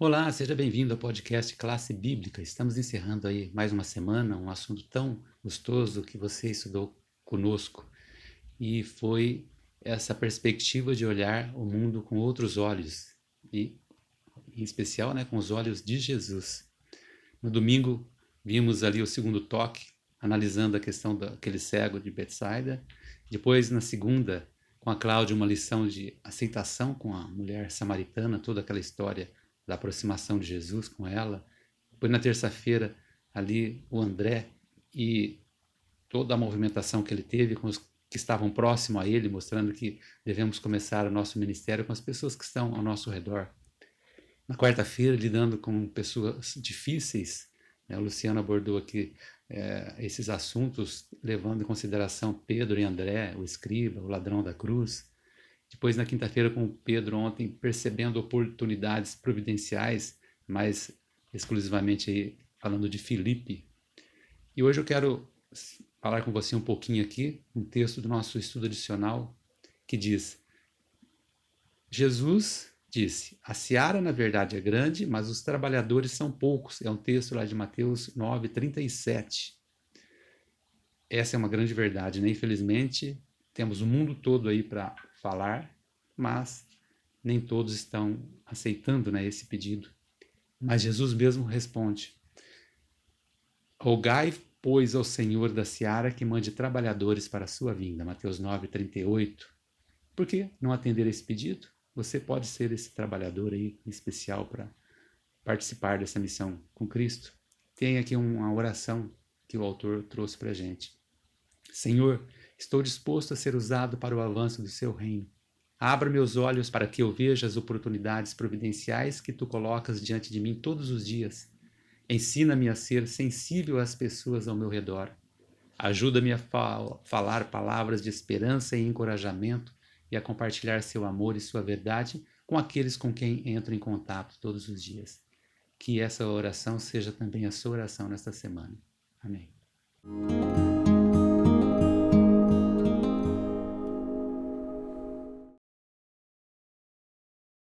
Olá, seja bem-vindo ao podcast Classe Bíblica. Estamos encerrando aí mais uma semana, um assunto tão gostoso que você estudou conosco. E foi essa perspectiva de olhar o mundo com outros olhos e em especial, né, com os olhos de Jesus. No domingo vimos ali o segundo toque, analisando a questão daquele cego de Betsaida. Depois, na segunda, com a Cláudia, uma lição de aceitação com a mulher samaritana, toda aquela história da aproximação de Jesus com ela. Depois, na terça-feira, ali o André e toda a movimentação que ele teve com os que estavam próximos a ele, mostrando que devemos começar o nosso ministério com as pessoas que estão ao nosso redor. Na quarta-feira, lidando com pessoas difíceis, né? o Luciano abordou aqui é, esses assuntos, levando em consideração Pedro e André, o escriba, o ladrão da cruz. Depois, na quinta-feira, com o Pedro ontem, percebendo oportunidades providenciais, mais exclusivamente aí, falando de Filipe. E hoje eu quero falar com você um pouquinho aqui, um texto do nosso estudo adicional, que diz: Jesus disse: A seara, na verdade, é grande, mas os trabalhadores são poucos. É um texto lá de Mateus 9, 37. Essa é uma grande verdade, né? Infelizmente, temos o mundo todo aí para falar, mas nem todos estão aceitando né, esse pedido. Mas Jesus mesmo responde: Rogai, pois, ao Senhor da seara que mande trabalhadores para a sua vinda. Mateus 9, 38. Por que não atender esse pedido? Você pode ser esse trabalhador aí especial para participar dessa missão com Cristo. Tem aqui uma oração que o autor trouxe para gente. Senhor, estou disposto a ser usado para o avanço do seu reino. Abra meus olhos para que eu veja as oportunidades providenciais que tu colocas diante de mim todos os dias. Ensina-me a ser sensível às pessoas ao meu redor. Ajuda-me a fal falar palavras de esperança e encorajamento e a compartilhar seu amor e sua verdade com aqueles com quem entro em contato todos os dias. Que essa oração seja também a sua oração nesta semana. Amém.